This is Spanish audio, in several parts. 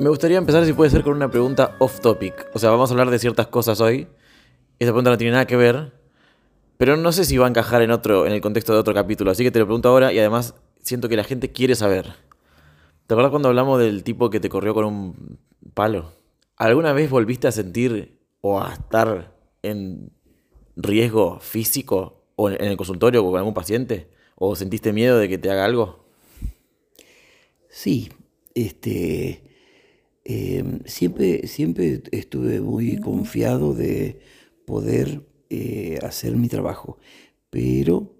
Me gustaría empezar, si puede ser, con una pregunta off topic. O sea, vamos a hablar de ciertas cosas hoy. Esta pregunta no tiene nada que ver, pero no sé si va a encajar en otro, en el contexto de otro capítulo. Así que te lo pregunto ahora y además siento que la gente quiere saber. ¿Te acuerdas cuando hablamos del tipo que te corrió con un palo? ¿Alguna vez volviste a sentir o a estar en riesgo físico o en el consultorio con algún paciente? ¿O sentiste miedo de que te haga algo? Sí, este, em, siempre, siempre estuve muy confiado de poder eh, hacer mi trabajo, pero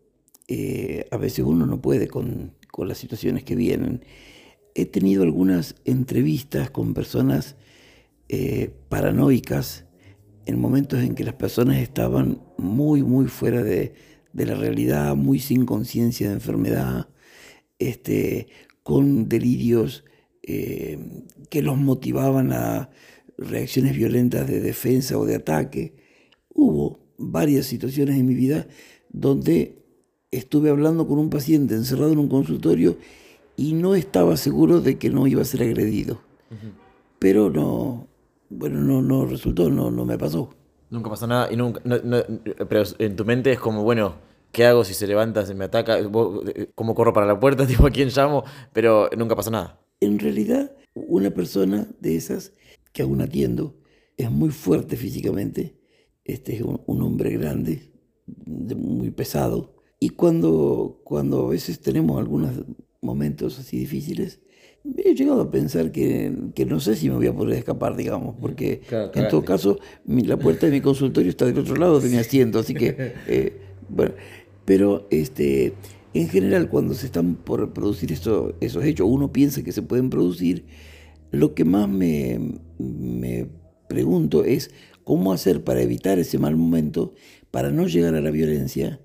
eh, a veces uno no puede con, con las situaciones que vienen. He tenido algunas entrevistas con personas eh, paranoicas en momentos en que las personas estaban muy, muy fuera de, de la realidad, muy sin conciencia de enfermedad, este, con delirios eh, que los motivaban a reacciones violentas de defensa o de ataque. Hubo varias situaciones en mi vida donde estuve hablando con un paciente encerrado en un consultorio y no estaba seguro de que no iba a ser agredido. Pero no, bueno, no, no resultó, no, no me pasó. Nunca pasó nada y nunca, pero en tu mente es como, bueno, ¿qué hago si se levanta, se me ataca? ¿Cómo corro para la puerta? Tipo, ¿A quién llamo? Pero nunca pasó nada. En realidad, una persona de esas que aún atiendo es muy fuerte físicamente. Este es un, hombre grande, muy pesado. Y cuando, cuando a veces tenemos algunos momentos así difíciles, he llegado a pensar que, que, no sé si me voy a poder escapar, digamos, porque en todo caso la puerta de mi consultorio está del otro lado de mi asiento, así que, eh, bueno, pero este, en general cuando se están por producir esto, esos hechos, uno piensa que se pueden producir, lo que más me, me pregunto es cómo hacer para evitar ese mal momento, para no llegar a la violencia,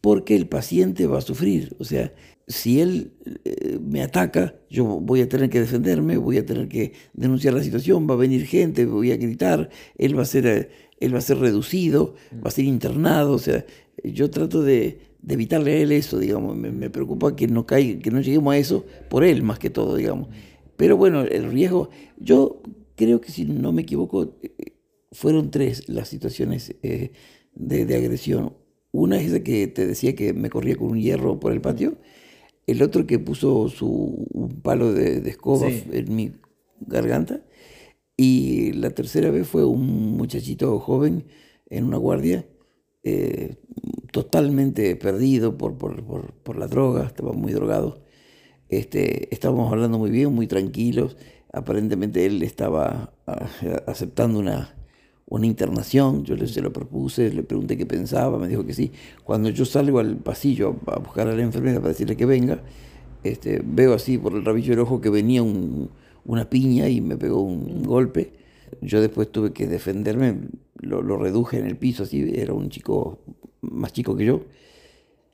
porque el paciente va a sufrir, o sea, si él eh, me ataca, yo voy a tener que defenderme, voy a tener que denunciar la situación, va a venir gente, voy a gritar, él va a ser, eh, él va a ser reducido, va a ser internado, o sea, yo trato de, evitarle a él eso, digamos, me, preocupa que no, caiga, que no lleguemos a eso por él más que todo, digamos. Pero bueno, el riesgo, yo creo que si no me equivoco, eh, fueron tres las situaciones de, de agresión. Una es esa que te decía que me corría con un hierro por el patio el otro que puso su un palo de, escoba en mi garganta. Y la tercera vez fue un muchachito joven en una guardia, eh, totalmente perdido por, por, la droga, estaba muy drogado. Este, estábamos hablando muy bien, muy tranquilos. Aparentemente él estaba ah, aceptando una, una internación, yo le, se lo propuse, le pregunté qué pensaba, me dijo que sí. Cuando yo salgo al pasillo a buscar a la enfermera para decirle que venga, este, veo así por el rabillo del ojo que venía una piña y me pegó un, golpe. Yo después tuve que defenderme, lo, lo, reduje en el piso, así, era un chico más chico que yo.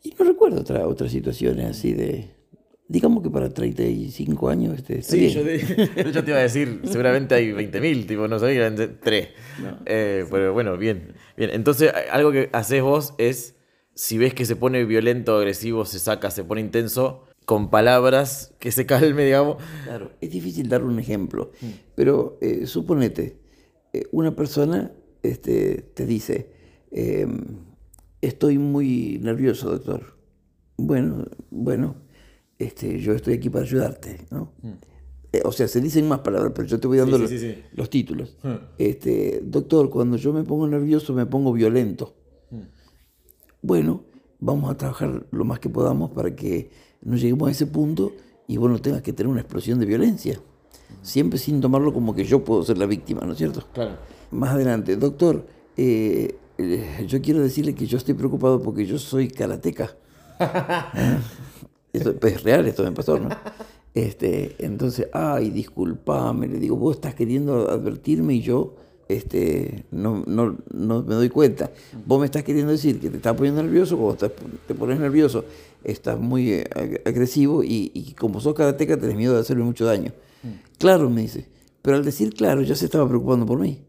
Y no recuerdo otra, otras situaciones así de, Digamos que para 35 años este, Sí, Yo, te, iba a decir, seguramente hay 20.000, tipo, no sabía, tres. Eh, pero bueno, bien, bien. Entonces, algo que haces vos es, si ves que se pone violento, agresivo, se saca, se pone intenso, con palabras que se calme, digamos. Claro, es difícil dar un ejemplo, mm. pero eh, suponete, eh, una persona este, te dice, em, estoy muy nervioso, doctor. Bueno, bueno, este, yo estoy aquí para ayudarte, ¿no? Mm. Eh, o sea, se dicen más palabras, pero yo te voy dando los, títulos. Mm. Este, doctor, cuando yo me pongo nervioso me pongo violento. Mm. Bueno, vamos a trabajar lo más que podamos para que no lleguemos a ese punto y vos no tengas que tener una explosión de violencia. Siempre sin tomarlo como que yo puedo ser la víctima, ¿no es cierto? Claro. Más adelante, doctor, eh, eh, yo quiero decirle que yo estoy preocupado porque yo soy karateca. Esto es real, esto me pasó, ¿no? Este, entonces, ay, disculpame, le digo, vos estás queriendo advertirme y yo este, no, no, no me doy cuenta. Vos me estás queriendo decir que te estás poniendo nervioso, cuando te pones nervioso, estás muy eh, agresivo y, y como sos karateca tenés miedo de hacerme mucho daño. Mm. Claro, me dice, pero al decir claro ya se estaba preocupando por mí.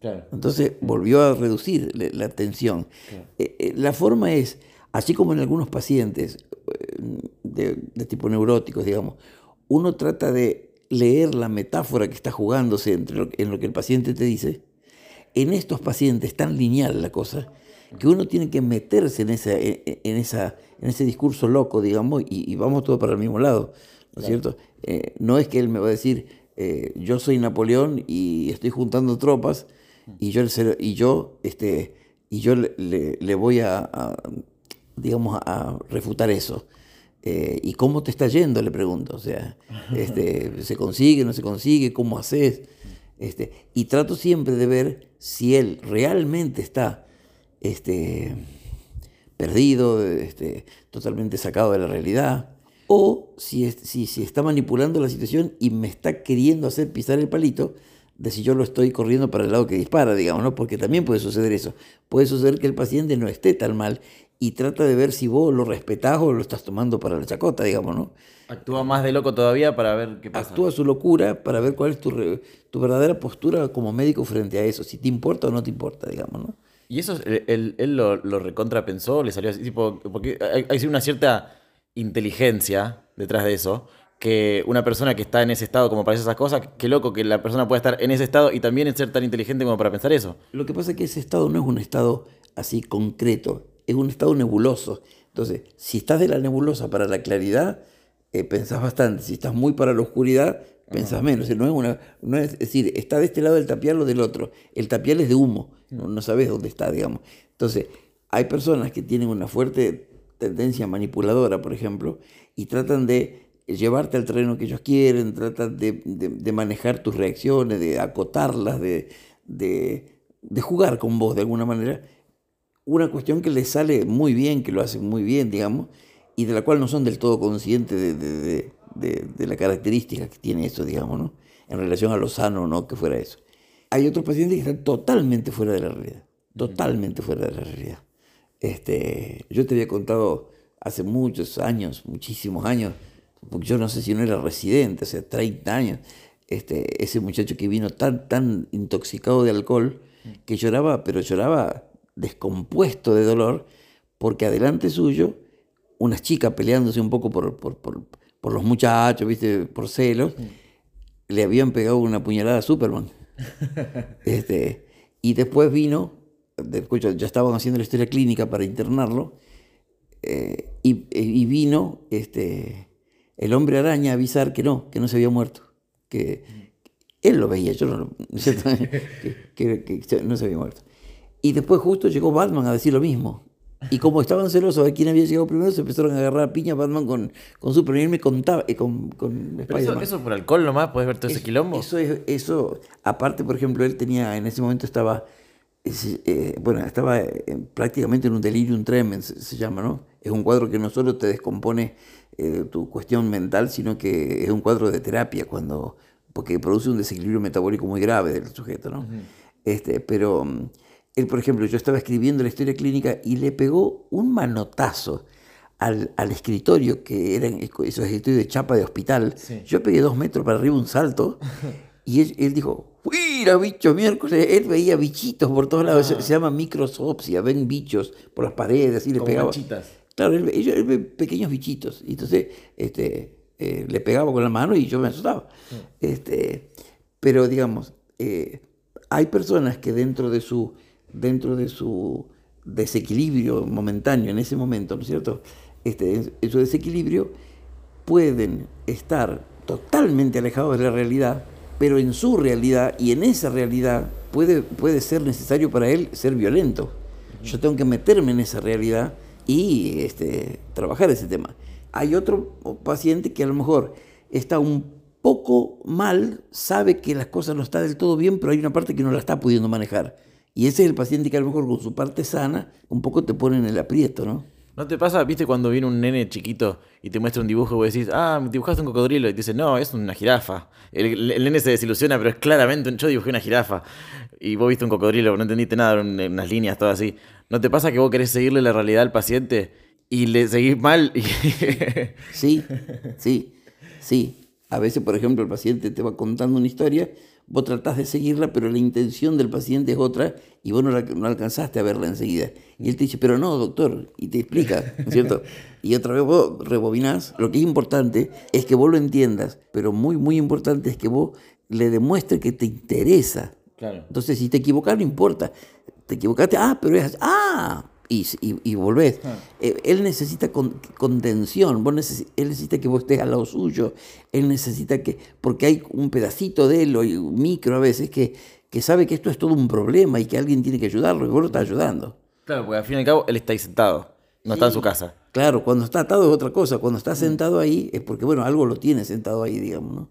Claro. Entonces volvió a reducir la tensión. Eh, eh, la forma es, así como en algunos pacientes, de, tipo neuróticos, digamos, uno trata de leer la metáfora que está jugándose entre lo, en lo que el paciente te dice, en estos pacientes tan lineal la cosa, que uno tiene que meterse en, esa, en, esa, en ese discurso loco, digamos, y, vamos todos para el mismo lado, ¿no es cierto? Eh, no es que él me va a decir, eh, yo soy Napoleón y estoy juntando tropas y yo, y yo, este, y yo le, le, voy a, digamos, a refutar eso. Eh, ¿Y cómo te está yendo? Le pregunto. O sea, este, ¿se consigue, no se consigue? ¿Cómo haces? Este, y trato siempre de ver si él realmente está este, perdido, este, totalmente sacado de la realidad, o si, si, si está manipulando la situación y me está queriendo hacer pisar el palito de si yo lo estoy corriendo para el lado que dispara, digamos, ¿no? Porque también puede suceder eso. Puede suceder que el paciente no esté tan mal y trata de ver si vos lo respetás o lo estás tomando para la chacota, digamos, ¿no? Actúa más de loco todavía para ver qué pasa. Actúa su locura para ver cuál es tu, tu verdadera postura como médico frente a eso, si te importa o no te importa, digamos, ¿no? ¿Y eso él, él lo, lo, recontrapensó? ¿Le salió así? Tipo, porque hay, hay una cierta inteligencia detrás de eso, que una persona que está en ese estado como para esas cosas, qué loco que la persona pueda estar en ese estado y también ser tan inteligente como para pensar eso. Lo que pasa es que ese estado no es un estado así concreto, es un estado nebuloso. Entonces, si estás de la nebulosa para la claridad, eh, pensás bastante. Si estás muy para la oscuridad, pensás menos. No es, una, no es, decir, está de este lado el tapial o del otro. El tapial es de humo, no, sabes dónde está, digamos. Entonces, hay personas que tienen una fuerte tendencia manipuladora, por ejemplo, y tratan de llevarte al terreno que ellos quieren, tratan de, manejar tus reacciones, de acotarlas, de, de, jugar con vos de alguna manera. Una cuestión que les sale muy bien, que lo hacen muy bien, digamos, y de la cual no son del todo conscientes de, de, la característica que tiene eso, digamos, ¿no? En relación a lo sano o no que fuera eso. Hay otros pacientes que están totalmente fuera de la realidad, totalmente fuera de la realidad. Este, yo te había contado hace muchos años, muchísimos años, porque yo no sé si no era residente, hace 30 años, este, ese muchacho que vino tan, tan intoxicado de alcohol que lloraba, pero lloraba descompuesto de dolor, porque adelante suyo, unas chicas peleándose un poco por, por, por, por los muchachos, ¿viste? por celos, le habían pegado una puñalada a Superman. este, y después vino, después ya estaban haciendo la historia clínica para internarlo, eh, y, vino este, el hombre araña a avisar que no, que no se había muerto, que él lo veía, yo no, que, que no se había muerto. Y después justo llegó Batman a decir lo mismo, y como estaban celosos de quién había llegado primero, se empezaron a agarrar a piña Batman con, con Superman. Y me contaba, eh, con, con eso, eso, por alcohol nomás, puedes ver todo ese quilombo. Eso, es, eso, aparte, por ejemplo, él tenía, en ese momento estaba, eh, bueno, estaba eh, prácticamente en un delirium tremens, se, llama, ¿no? Es un cuadro que no solo te descompone tu cuestión mental, sino que es un cuadro de terapia, cuando porque produce un desequilibrio metabólico muy grave del sujeto, ¿no? este, pero él, por ejemplo, yo estaba escribiendo la historia clínica y le pegó un manotazo al, escritorio, que eran esos escritorios de chapa de hospital. Yo pegué dos metros para arriba un salto y él, dijo, ¡Mira, bicho miércoles! Él veía bichitos por todos lados. Se, llama microsopsia, ven bichos por las paredes y le pegaba. Claro, él, ve pequeños bichitos. Y entonces este, eh, le pegaba con la mano y yo me asustaba. Este, pero digamos, eh, hay personas que dentro de su dentro de su desequilibrio momentáneo en ese momento, ¿no es cierto? Este, en su desequilibrio pueden estar totalmente alejados de la realidad, pero en su realidad y en esa realidad puede, puede ser necesario para él ser violento. Yo tengo que meterme en esa realidad y este, trabajar ese tema. Hay otro paciente que a lo mejor está un poco mal, sabe que las cosas no están del todo bien, pero hay una parte que no la está pudiendo manejar y ese es el paciente que a lo mejor con su parte sana un poco te pone en el aprieto, ¿no? ¿No te pasa, viste, cuando viene un nene chiquito y te muestra un dibujo y vos decís, ah, dibujaste un cocodrilo? Y te dice, no, es una jirafa. El, nene se desilusiona, pero es claramente, yo dibujé una jirafa. Y vos viste un cocodrilo, no entendiste nada, unas líneas, todo así. ¿No te pasa que vos querés seguirle la realidad al paciente y le seguís mal? sí, sí, sí. A veces, por ejemplo, el paciente te va contando una historia vos tratás de seguirla, pero la intención del paciente es otra y vos no, la- no alcanzaste a verla enseguida. Y él te dice, pero no, doctor, y te explica, ¿no es cierto? Y otra vez vos rebobinás. Lo que es importante es que vos lo entiendas, pero muy, muy importante es que vos le demuestres que te interesa. Claro. Entonces, si te equivocás, no importa. Te equivocaste, ah, pero es así. ah, y, y, y volvés. Eh, Él necesita con- contención, vos necesi- él necesita que vos estés al lado suyo, él necesita que, porque hay un pedacito de él, o un micro a veces, que, que sabe que esto es todo un problema y que alguien tiene que ayudarlo, y vos lo estás ayudando. Claro, porque al fin y al cabo él está ahí sentado, no está en su casa. Claro, cuando está atado es otra cosa, cuando está sentado ahí es porque, bueno, algo lo tiene sentado ahí, digamos, ¿no?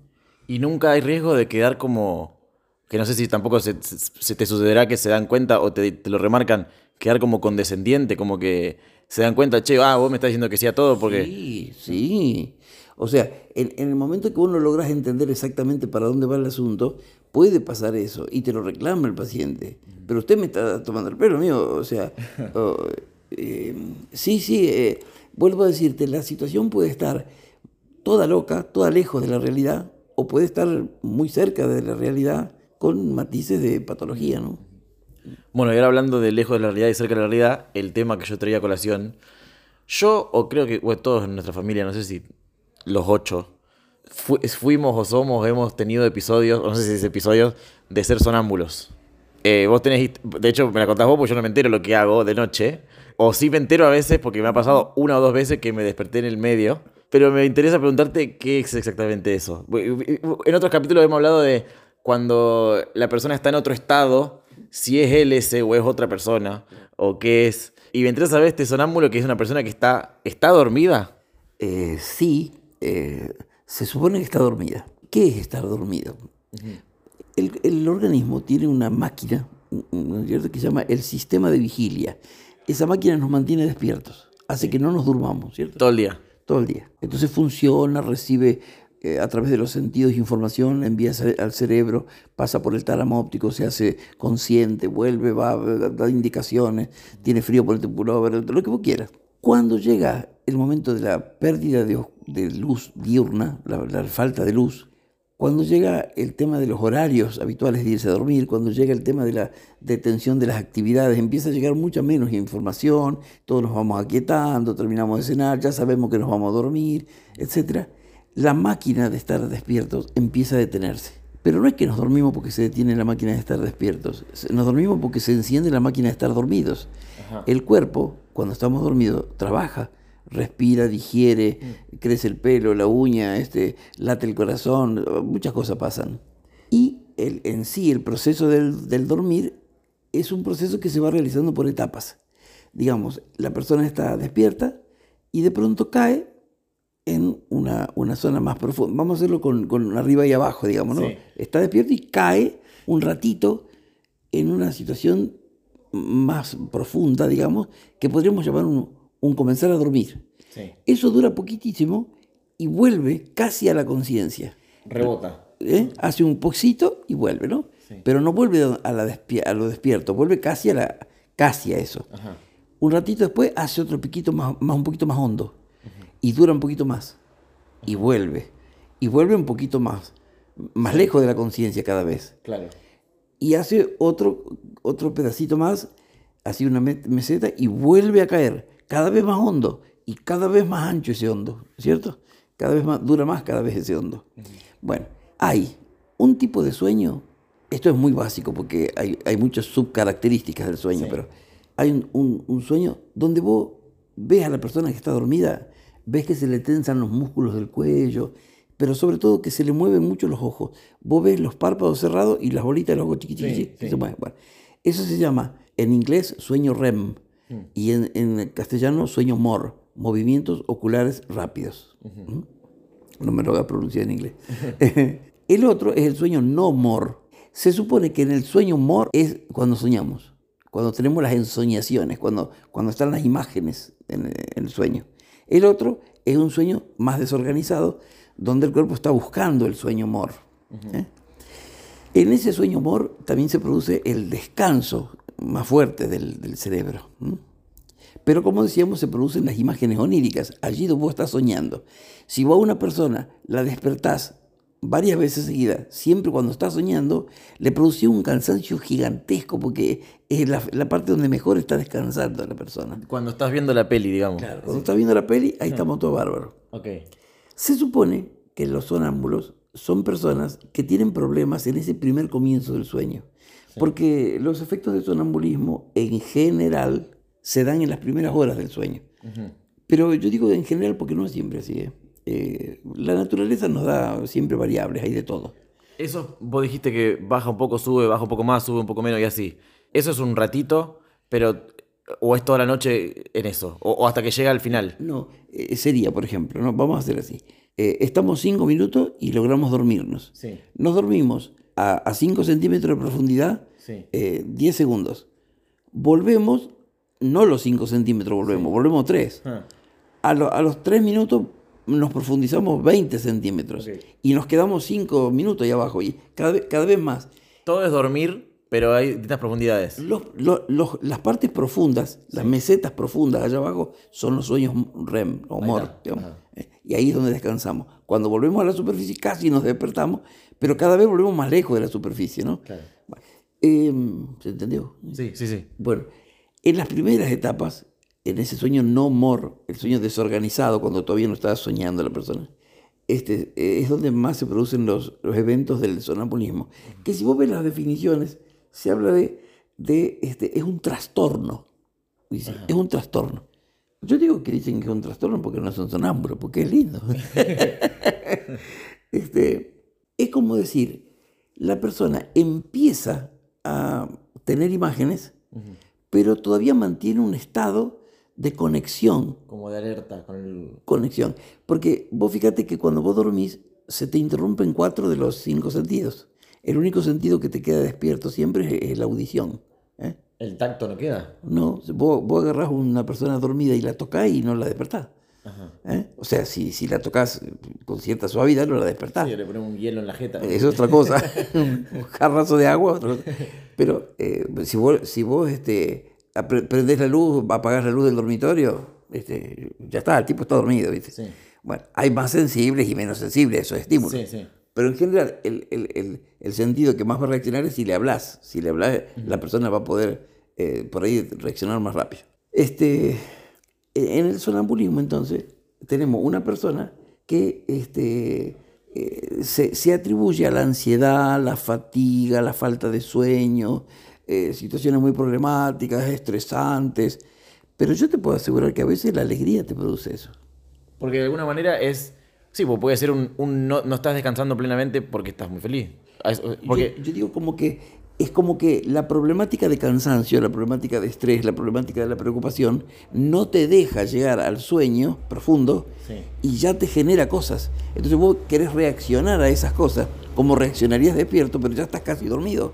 Y nunca hay riesgo de quedar como. Que no sé si tampoco se, se- se te sucederá que se dan cuenta o te, te lo remarcan, quedar como condescendiente, como que se dan cuenta, che, ah, vos me estás diciendo que sí a todo porque. Sí, sí. O sea, en, en el momento que vos no logras entender exactamente para dónde va el asunto, puede pasar eso y te lo reclama el paciente. Pero usted me está tomando el pelo mío, o sea, eh, sí, sí, eh, vuelvo a decirte, la situación puede estar toda loca, toda lejos de la realidad, o puede estar muy cerca de la realidad con matices de patología, ¿no? Bueno, y ahora hablando de lejos de la realidad y cerca de la realidad, el tema que yo traía a colación, yo, o creo que todos en nuestra familia, no sé si los ocho, fu- fuimos o somos, hemos tenido episodios, o no sé si es episodios, de ser sonámbulos. Eh, vos tenés, de hecho, me la contás vos porque yo no me entero lo que hago de noche. O sí me entero a veces porque me ha pasado una o dos veces que me desperté en el medio. Pero me interesa preguntarte qué es exactamente eso. En otros capítulos hemos hablado de cuando la persona está en otro estado, si es él ese o es otra persona, o qué es. Y me interesa saber este sonámbulo que es una persona que está, está dormida. Eh, sí, eh, se supone que está dormida. ¿Qué es estar dormido? el, el organismo tiene una máquina ¿no es cierto? que se llama el sistema de vigilia. Esa máquina nos mantiene despiertos, hace que no nos durmamos, ¿cierto? Todo el día. Todo el día. Entonces funciona, recibe eh, a través de los sentidos información, envía al cerebro, pasa por el tálamo óptico, se hace consciente, vuelve, va, da indicaciones, tiene frío por el pullover, lo que vos quieras. Cuando llega el momento de la pérdida de, luz diurna, la, la falta de luz, cuando llega el tema de los horarios habituales de irse a dormir, cuando llega el tema de la detención de las actividades, empieza a llegar mucha menos información, todos nos vamos aquietando, terminamos de cenar, ya sabemos que nos vamos a dormir, etc. La máquina de estar despiertos empieza a detenerse. Pero no es que nos dormimos porque se detiene la máquina de estar despiertos, nos dormimos porque se enciende la máquina de estar dormidos. El cuerpo, cuando estamos dormidos, trabaja, respira, digiere, crece el pelo, la uña, este, late el corazón, muchas cosas pasan. Y el, en sí, el proceso del, del dormir es un proceso que se va realizando por etapas. Digamos, la persona está despierta y de pronto cae en una, una zona más profunda. Vamos a hacerlo con, con arriba y abajo, digamos, ¿no? Sí. Está despierto y cae un ratito en una situación más profunda, digamos, que podríamos llamar un, un comenzar a dormir. Sí. Eso dura poquitísimo y vuelve casi a la conciencia. Rebota. ¿eh? Hace un poquito y vuelve, ¿no? Sí. Pero no vuelve a, la despi- a lo despierto, vuelve casi a, la, casi a eso. Ajá. Un ratito después hace otro piquito más, más un poquito más hondo y dura un poquito más y vuelve y vuelve un poquito más, más lejos de la conciencia cada vez Claro. y hace otro, otro pedacito más, así una me- meseta, y vuelve a caer, cada vez más hondo y cada vez más ancho ese hondo, ¿cierto? Cada vez más, dura más cada vez ese hondo. Bueno, hay un tipo de sueño, esto es muy básico porque hay, hay muchas subcaracterísticas del sueño, Sí. pero hay un, un- un sueño donde vos ves a la persona que está dormida, ves que se le tensan los músculos del cuello, pero sobre todo que se le mueven mucho los ojos. Vos ves los párpados cerrados y las bolitas de los ojos chiquititos Sí, sí. Bueno, eso se llama en inglés sueño REM y en, en castellano sueño MOR, movimientos oculares rápidos. ¿Mm? No me lo voy a pronunciar en inglés. el otro es el sueño no MOR. Se supone que en el sueño MOR es cuando soñamos, cuando tenemos las ensoñaciones, cuando, cuando están las imágenes en, en el sueño. El otro es un sueño más desorganizado, donde el cuerpo está buscando el sueño MOR. ¿eh? En ese sueño MOR también se produce el descanso más fuerte del, del cerebro. Pero como decíamos, se producen las imágenes oníricas, allí donde vos estás soñando. Si vos a una persona la despertás varias veces seguidas, siempre cuando está soñando, le producía un cansancio gigantesco porque es la, la parte donde mejor está descansando la persona. Cuando estás viendo la peli, digamos. Claro, cuando está viendo la peli, ahí estamos todos bárbaros. Se supone que los sonámbulos son personas que tienen problemas en ese primer comienzo del sueño. Porque los efectos del sonambulismo en general se dan en las primeras horas del sueño. Pero yo digo en general porque no es siempre así. ¿eh? Eh, la naturaleza nos da siempre variables, hay de todo. Eso vos dijiste que baja un poco, sube, baja un poco más, sube un poco menos y así. Eso es un ratito, pero o es toda la noche en eso, o, hasta que llega al final. No, eh, sería, por ejemplo, ¿no? vamos a hacer así. estamos cinco minutos y logramos dormirnos. Sí. Nos dormimos a 5 centímetros de profundidad, 10 segundos. Volvemos, no los 5 centímetros volvemos, volvemos 3. Ah. A, a, los 3 minutos nos profundizamos 20 centímetros y nos quedamos 5 minutos ahí abajo y cada vez, cada vez más. Todo es dormir, pero hay distintas profundidades. Los, los, las partes profundas, las mesetas profundas allá abajo, son los sueños REM o MOR. Eh, y ahí es donde descansamos. Cuando volvemos a la superficie casi nos despertamos, pero cada vez volvemos más lejos de la superficie, ¿no? Claro. Em, ¿Se entendió? Sí, sí, sí. Bueno, en las primeras etapas, en ese sueño no mor, el sueño desorganizado, cuando todavía no estaba soñando la persona, este, es donde más se producen los, los eventos del sonambulismo. Que si vos ves las definiciones, se habla de, de este, es un trastorno. Dice, es un trastorno. Yo digo que dicen que es un trastorno porque no son sonámbulos, porque es lindo. este, es como decir, la persona empieza a tener imágenes, pero todavía mantiene un estado de conexión. Como de alerta con el... Conexión. Porque vos fíjate que cuando vos dormís, se te interrumpen cuatro de los cinco sentidos. El único sentido que te queda despierto siempre es, la audición. ¿eh? ¿El tacto no queda? No, vos, vos agarrás a una persona dormida y la tocás y no la despertás. ¿Eh? O sea, si, si la tocas con cierta suavidad, no la despertás. Sí, le ponemos un hielo en la jeta. Es otra cosa. un jarrazo de agua. Pero eh, si vos, si vos este, prendés la luz, apagás la luz del dormitorio, este, ya está, el tipo está dormido. ¿viste? Bueno, hay más sensibles y menos sensibles esos estímulos. Sí, sí. Pero en general, el, el, el, sentido que más va a reaccionar es si le hablas. Si le hablas, la persona va a poder eh, por ahí reaccionar más rápido. Este, en el sonambulismo, entonces, tenemos una persona que este, eh, se, atribuye a la ansiedad, la fatiga, la falta de sueño, eh, situaciones muy problemáticas, estresantes. Pero yo te puedo asegurar que a veces la alegría te produce eso. Porque de alguna manera es. Sí, pues puede ser un. no, estás descansando plenamente porque estás muy feliz. Porque... yo digo como que es como que la problemática de cansancio, la problemática de estrés, la problemática de la preocupación, no te deja llegar al sueño profundo y ya te genera cosas. Entonces vos querés reaccionar a esas cosas como reaccionarías despierto, pero ya estás casi dormido.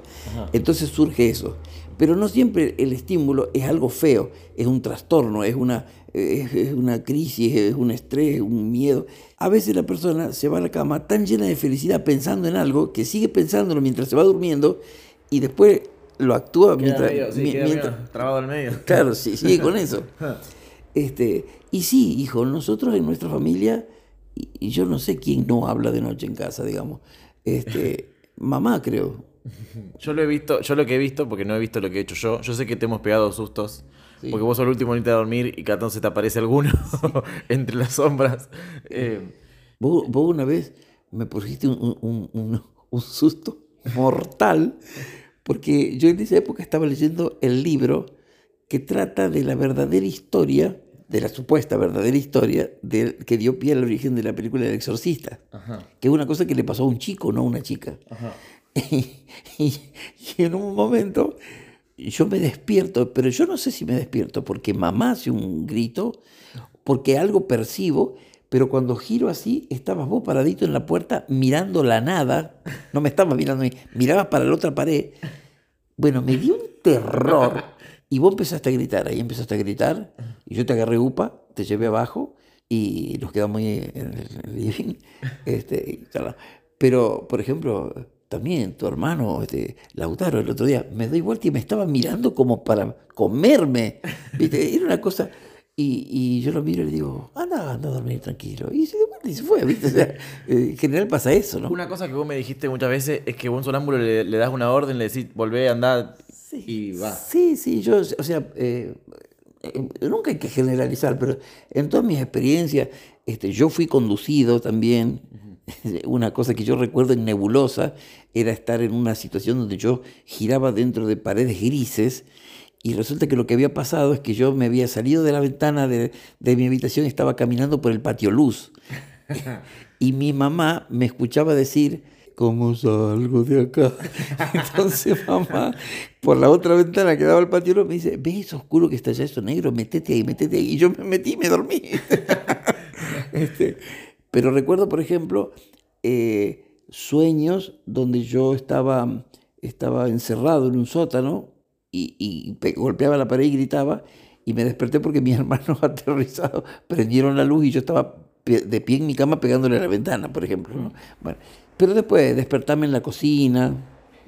Entonces surge eso. Pero no siempre el estímulo es algo feo, es un trastorno, es una, es una crisis, es un estrés, un miedo. A veces la persona se va a la cama tan llena de felicidad pensando en algo que sigue pensándolo mientras se va durmiendo y después lo actúa mientras, trabado al medio. Claro, sí, sigue con eso. este, y sí, hijo, nosotros en nuestra familia, y, yo no sé quién no habla de noche en casa, digamos. Este, mamá, creo. Yo lo he visto, yo lo que he visto, porque no he visto lo que he hecho yo, yo sé que te hemos pegado sustos. Porque vos sos el último en irte a dormir y cada se te aparece alguno entre las sombras. Eh, ¿Vos, una vez me pusiste un, un susto mortal porque yo en esa época estaba leyendo el libro que trata de la verdadera historia, de la supuesta verdadera historia de, que dio pie al origen de la película El Exorcista, que es una cosa que le pasó a un chico, no a una chica. Y, en un momento yo me despierto, pero yo no sé si me despierto porque mamá hace un grito, porque algo percibo, pero cuando giro así, estabas vos paradito en la puerta mirando la nada, no me estabas mirando a mí, mirabas para la otra pared bueno, me dio un terror. Y vos empezaste a gritar, ahí empezaste a gritar, y yo te agarré upa, te llevé abajo, y nos quedamos ahí en el living. Este, Pero, por ejemplo, también tu hermano, este, Lautaro, el otro día, me doy vuelta y me estaba mirando como para comerme. ¿viste? Era una cosa. Y, y, yo lo miro y le digo, anda, anda a dormir tranquilo. Y se y se fue, ¿viste? O sea, eh, en general pasa eso, ¿no? Una cosa que vos me dijiste muchas veces es que vos a un sonámbulo le, le das una orden, le decís, volvé, andar y va. Sí, sí, yo, o sea, eh, eh, nunca hay que generalizar, pero en todas mis experiencias, este, yo fui conducido también. Una cosa que yo recuerdo en Nebulosa era estar en una situación donde yo giraba dentro de paredes grises y resulta que lo que había pasado es que yo me había salido de la ventana de, de mi habitación y estaba caminando por el patio luz. y mi mamá me escuchaba decir, ¿cómo salgo de acá? Entonces mamá, por la otra ventana que daba al patio luz, me dice, ¿ves eso oscuro que está allá, eso negro? Métete ahí, métete ahí. Y yo me metí y me dormí. este, pero recuerdo, por ejemplo, eh, sueños donde yo estaba, estaba encerrado en un sótano y, y golpeaba la pared y gritaba y me desperté porque mis hermanos aterrizados prendieron la luz y yo estaba de pie en mi cama pegándole a la ventana, por ejemplo. ¿no? Bueno, pero después despertarme en la cocina,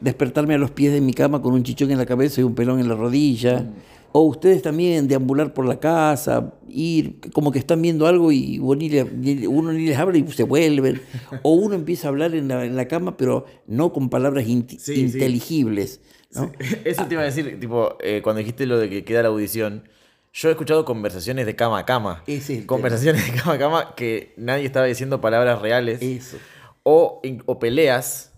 despertarme a los pies de mi cama con un chichón en la cabeza y un pelón en la rodilla. Mm. O ustedes también deambular por la casa, ir, como que están viendo algo y uno ni les habla y se vuelven. o uno empieza a hablar en la, en la cama, pero no con palabras sí, inteligibles. ¿No? Sí. Eso te iba a decir, tipo, eh, cuando dijiste lo de que queda la audición. Yo he escuchado conversaciones de cama a cama. Ese conversaciones de cama a cama que nadie estaba diciendo palabras reales. Eso. O, o peleas,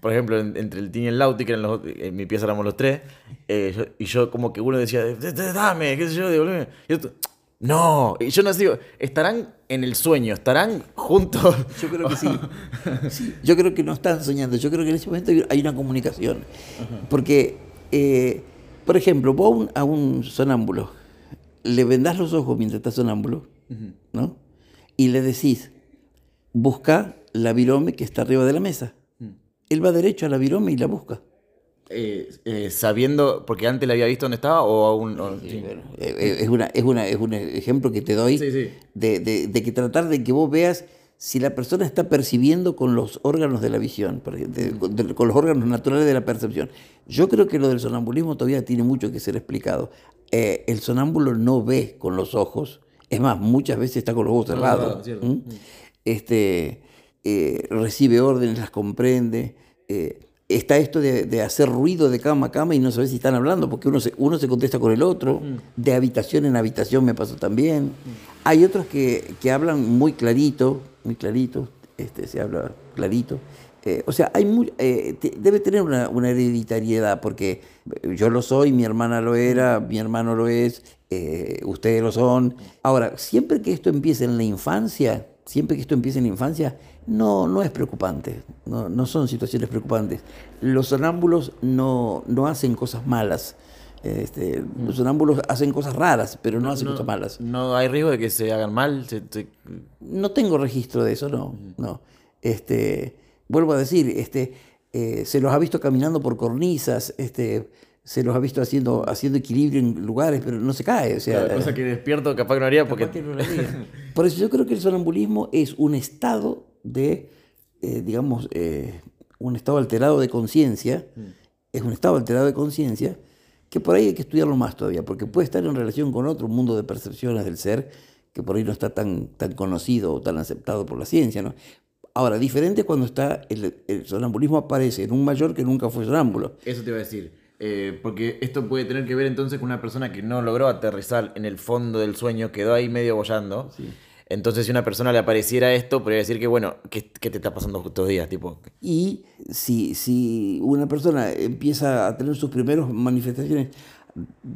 por ejemplo, en, entre el Tini y el Lauti, que eran los, en mi pieza éramos los tres, eh, yo, y yo como que uno decía, dame, qué sé yo, devolveme. Y otro, no, y yo no digo, estarán en el sueño, estarán juntos. Yo creo que sí. sí. Yo creo que no están soñando, yo creo que en ese momento hay una comunicación. Porque, eh, por ejemplo, vos a un, a un sonámbulo, le vendás los ojos mientras está sonámbulo, uh -huh. ¿no? Y le decís, busca la virome que está arriba de la mesa. Uh -huh. Él va derecho a la virome y la busca. Eh, eh, sabiendo, porque antes la había visto dónde estaba o aún... O, sí, sí. Bueno, es, una, es, una, es un ejemplo que te doy sí, de, de, de, que tratar de que vos veas si la persona está percibiendo con los órganos de la visión, de, con los órganos naturales de la percepción. Yo creo que lo del sonambulismo todavía tiene mucho que ser explicado. Eh, el sonámbulo no ve con los ojos, es más, muchas veces está con los ojos cerrados. No, no, ¿Mm? este, eh, recibe órdenes, las comprende. Eh, está esto de, de, hacer ruido de cama a cama y no sabes si están hablando, porque uno se, uno se contesta con el otro. Mm. De habitación en habitación me pasó también. Hay otros que, que, hablan muy clarito, muy clarito, este, se habla clarito. Eh, o sea, hay muy, eh, te, debe tener una, una, hereditariedad, porque yo lo soy, mi hermana lo era, mi hermano lo es, eh, ustedes lo son. Ahora, siempre que esto empiece en la infancia, siempre que esto empiece en la infancia, no, no es preocupante, no, no son situaciones preocupantes. Los sonámbulos no, no hacen cosas malas. Este, los sonámbulos hacen cosas raras, pero no, no hacen no, cosas malas. ¿No hay riesgo de que se hagan mal? Se, se... No tengo registro de eso, no. no. Este, vuelvo a decir, este, eh, se los ha visto caminando por cornisas, este, se los ha visto haciendo, haciendo equilibrio en lugares, pero no se cae. O sea, cosa que despierto capaz que no haría porque... No haría. Por eso yo creo que el sonambulismo es un estado de, eh, digamos, eh, un estado alterado de conciencia, mm. es un estado alterado de conciencia, que por ahí hay que estudiarlo más todavía, porque puede estar en relación con otro mundo de percepciones del ser, que por ahí no está tan, tan conocido o tan aceptado por la ciencia. ¿no? Ahora, diferente cuando está el, el, sonambulismo aparece en un mayor que nunca fue sonámbulo. Eso te iba a decir. Eh, porque esto puede tener que ver entonces con una persona que no logró aterrizar en el fondo del sueño, quedó ahí medio bollando. Sí. Entonces, si una persona le apareciera esto, podría decir que, bueno, ¿qué, qué te está pasando estos días? Tipo? Y si, si una persona empieza a tener sus primeras manifestaciones,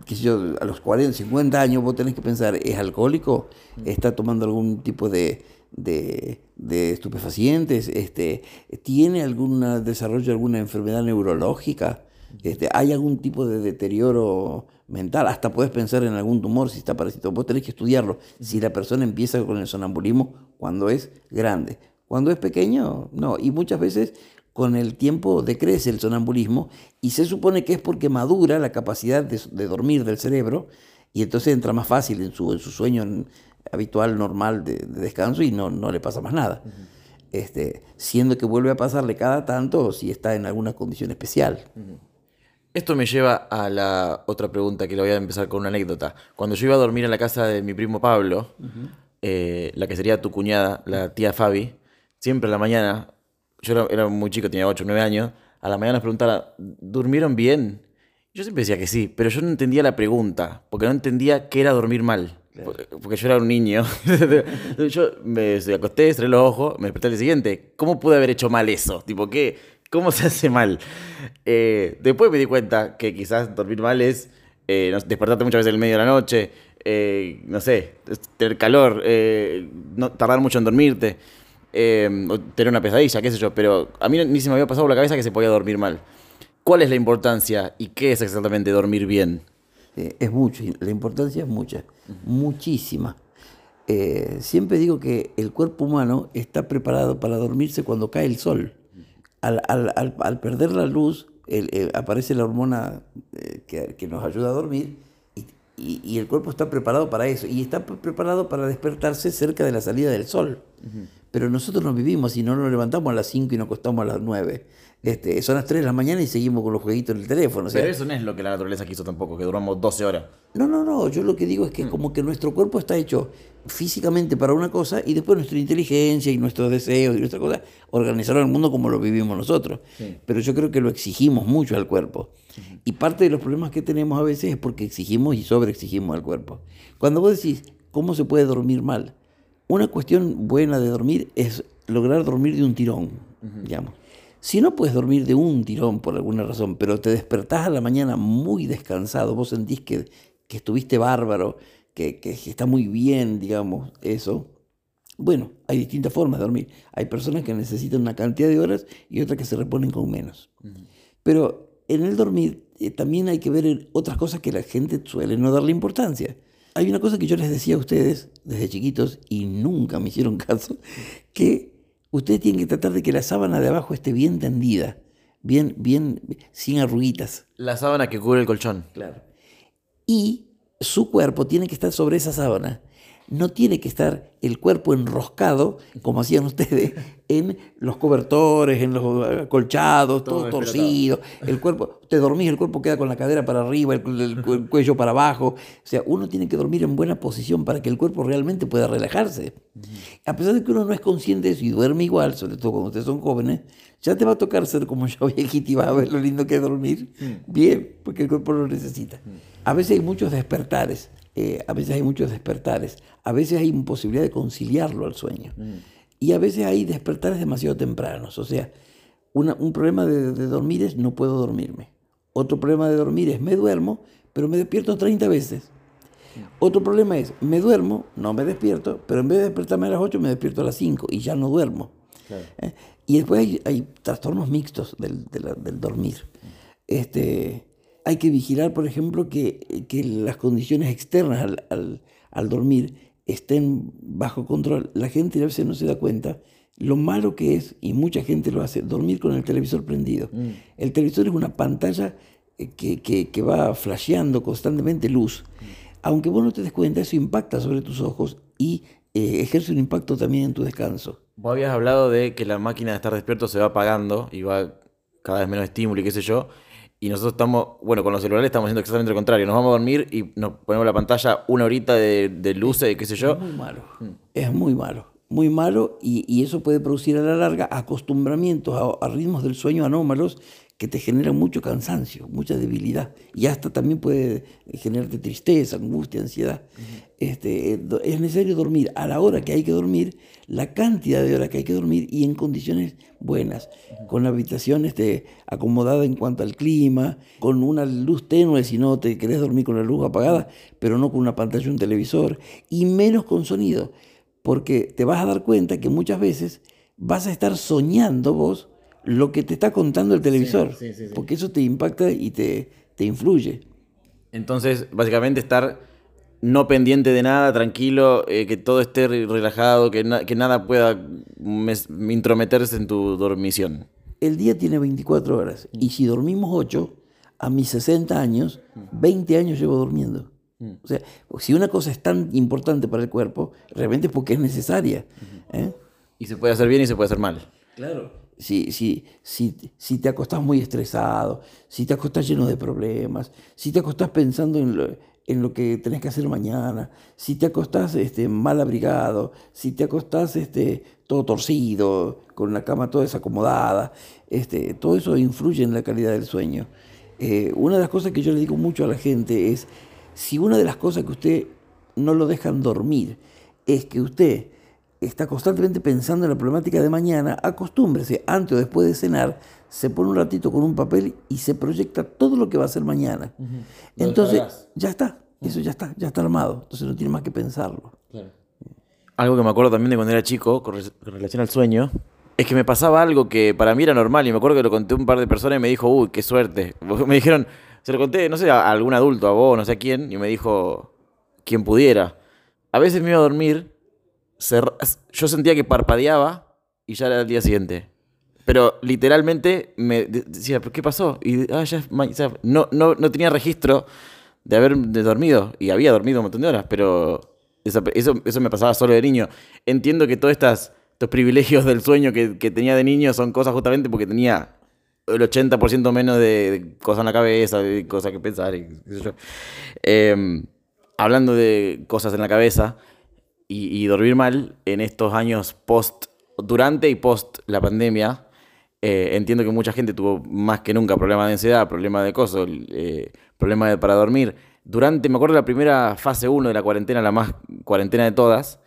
que yo, a los 40, 50 años, vos tenés que pensar, ¿es alcohólico? ¿Está tomando algún tipo de, de, de estupefacientes? Este, ¿Tiene algún desarrollo de alguna enfermedad neurológica? Este, ¿Hay algún tipo de deterioro mental? Hasta puedes pensar en algún tumor si está parasito. Vos tenés que estudiarlo. Si la persona empieza con el sonambulismo cuando es grande. Cuando es pequeño, no. Y muchas veces con el tiempo decrece el sonambulismo y se supone que es porque madura la capacidad de, de dormir del cerebro y entonces entra más fácil en su, en su sueño habitual, normal de, de, descanso y no, no le pasa más nada. Uh -huh. este, siendo que vuelve a pasarle cada tanto si está en alguna condición especial. Uh -huh. Esto me lleva a la otra pregunta que le voy a empezar con una anécdota. Cuando yo iba a dormir en la casa de mi primo Pablo, uh -huh. eh, la que sería tu cuñada, la tía Fabi, siempre a la mañana, yo era, era muy chico, tenía 8 o 9 años, a la mañana nos preguntaba, ¿durmieron bien? Yo siempre decía que sí, pero yo no entendía la pregunta, porque no entendía qué era dormir mal. Porque- Porque yo era un niño. yo me me acosté, cerré los ojos, me desperté al día siguiente. ¿Cómo pude haber hecho mal eso? Tipo, ¿qué? ¿Cómo se hace mal? Eh, después me di cuenta que quizás dormir mal es eh, despertarte muchas veces en el medio de la noche, eh, no sé, tener calor, eh, no, tardar mucho en dormirte, o tener una pesadilla, qué sé yo. Pero a mí ni se me había pasado por la cabeza que se podía dormir mal. ¿Cuál es la importancia y qué es exactamente dormir bien? Es mucho, la importancia es mucha, muchísima. Siempre digo que el cuerpo humano está preparado para dormirse cuando cae el sol. Al, al- al- al perder la luz, el- aparece la hormona eh, que, que nos ayuda a dormir y, y- y el cuerpo está preparado para eso. Y está pre- preparado para despertarse cerca de la salida del sol. Pero nosotros no vivimos y no nos levantamos a las 5 y nos acostamos a las 9. Este, son las 3 de la mañana y seguimos con los jueguitos en el teléfono. o sea, Pero eso no es lo que la naturaleza quiso tampoco, que duramos 12 horas. no, no, no, yo lo que digo es que como que nuestro cuerpo está hecho físicamente para una cosa y después nuestra inteligencia y nuestros deseos y nuestra cosa organizaron el mundo como lo vivimos nosotros. Pero yo creo que lo exigimos mucho al cuerpo. Y parte de los problemas que tenemos a veces es porque exigimos y sobreexigimos al cuerpo. Cuando vos decís, ¿cómo se puede dormir mal? Una cuestión buena de dormir es lograr dormir de un tirón, digamos. Si no puedes dormir de un tirón por alguna razón, pero te despertás a la mañana muy descansado, vos sentís que, que estuviste bárbaro, que, que está muy bien, digamos, eso. Bueno, hay distintas formas de dormir. Hay personas que necesitan una cantidad de horas y otras que se reponen con menos. Pero en el dormir eh, también hay que ver otras cosas que la gente suele no darle importancia. Hay una cosa que yo les decía a ustedes desde chiquitos y nunca me hicieron caso, que ustedes tienen que tratar de que la sábana de abajo esté bien tendida, bien, bien, sin arruguitas. La sábana que cubre el colchón. Claro. Y su cuerpo tiene que estar sobre esa sábana. No tiene que estar el cuerpo enroscado, como hacían ustedes, en los cobertores, en los acolchados, todo, Todo torcido. El cuerpo, te dormís, el cuerpo queda con la cadera para arriba, el, el- el cuello para abajo. O sea, uno tiene que dormir en buena posición para que el cuerpo realmente pueda relajarse. A pesar de que uno no es consciente de eso y duerme igual, sobre todo cuando ustedes son jóvenes, ya te va a tocar ser como yo viejito y vas a ver lo lindo que es dormir bien, porque el cuerpo lo necesita. A veces hay muchos despertares, eh, a veces hay muchos despertares, a veces hay imposibilidad de conciliarlo al sueño. Y a veces hay despertares demasiado tempranos. O sea, una- un problema de, de dormir es no puedo dormirme. Otro problema de dormir es me duermo, pero me despierto 30 veces. Otro problema es me duermo, no me despierto, pero en vez de despertarme a las 8 me despierto a las 5 y ya no duermo. ¿Eh? Y después hay, hay trastornos mixtos del, del dormir. Este, hay que vigilar, por ejemplo, que, que las condiciones externas al, al- al dormir estén bajo control. La gente a veces no se da cuenta lo malo que es, y mucha gente lo hace, dormir con el televisor prendido. El televisor es una pantalla eh, que, que- que va flasheando constantemente luz. Aunque vos no te des cuenta, eso impacta sobre tus ojos y eh, ejerce un impacto también en tu descanso. Vos habías hablado de que la máquina de estar despierto se va apagando y va cada vez menos estímulo y qué sé yo. Y nosotros estamos, bueno, con los celulares estamos haciendo exactamente lo contrario. Nos vamos a dormir y nos ponemos la pantalla una horita de, de luces qué sé yo. Es muy malo. Es muy malo. Muy malo y, y eso puede producir a la larga acostumbramientos a ritmos del sueño anómalos que te generan mucho cansancio, mucha debilidad. Y hasta también puede generarte tristeza, angustia, ansiedad. este, do- es necesario dormir a la hora que hay que dormir, la cantidad de horas que hay que dormir y en condiciones buenas, con la habitación este, acomodada en cuanto al clima, con una luz tenue si no te querés dormir con la luz apagada, pero no con una pantalla o un televisor, y menos con sonido, porque te vas a dar cuenta que muchas veces vas a estar soñando vos lo que te está contando el televisor, sí, sí, sí. porque eso te impacta y te, te influye. Entonces, básicamente estar no pendiente de nada, tranquilo, eh, que todo esté re- relajado, que, na- que nada pueda intrometerse en tu dormición. El día tiene 24 horas y si dormimos 8, a mis 60 años, 20 años llevo durmiendo. O sea, si una cosa es tan importante para el cuerpo, realmente es porque es necesaria. ¿eh? Y se puede hacer bien y se puede hacer mal. Claro. Si, si, si, si te acostás muy estresado, si te acostás lleno de problemas, si te acostás pensando en, lo- en lo que tenés que hacer mañana, si te acostás este, mal abrigado, si te acostás este, todo torcido, con la cama toda desacomodada, este, todo eso influye en la calidad del sueño. Eh, una de las cosas que yo le digo mucho a la gente es, si una de las cosas que usted no lo dejan dormir es que usted está constantemente pensando en la problemática de mañana, acostúmbrese antes o después de cenar, se pone un ratito con un papel y se proyecta todo lo que va a hacer mañana. Entonces, ya está, eso ya está, ya está armado, entonces no tiene más que pensarlo. Algo que me acuerdo también de cuando era chico, con relación al sueño, es que me pasaba algo que para mí era normal y me acuerdo que lo conté a un par de personas y me dijo, uy, qué suerte. Me dijeron, se lo conté, no sé, a algún adulto, a vos, no sé a quién, y me dijo, quien pudiera. A veces me iba a dormir, yo sentía que parpadeaba y ya era el día siguiente. Pero literalmente me decía, ¿qué pasó? Y ah, ya no, no, no tenía registro de haber dormido. Y había dormido un montón de horas, pero eso, eso, me pasaba solo de niño. Entiendo que todos estos privilegios del sueño que, que tenía de niño son cosas justamente porque tenía el 80% menos de cosas en la cabeza, de cosas que pensar. Y, em, hablando de cosas en la cabeza y, y, dormir mal, en estos años post, durante y post la pandemia, eh, entiendo que mucha gente tuvo más que nunca problemas de ansiedad, problemas de coso, eh, problemas para dormir. Durante, me acuerdo la primera fase 1 de la cuarentena, la más cuarentena de todas,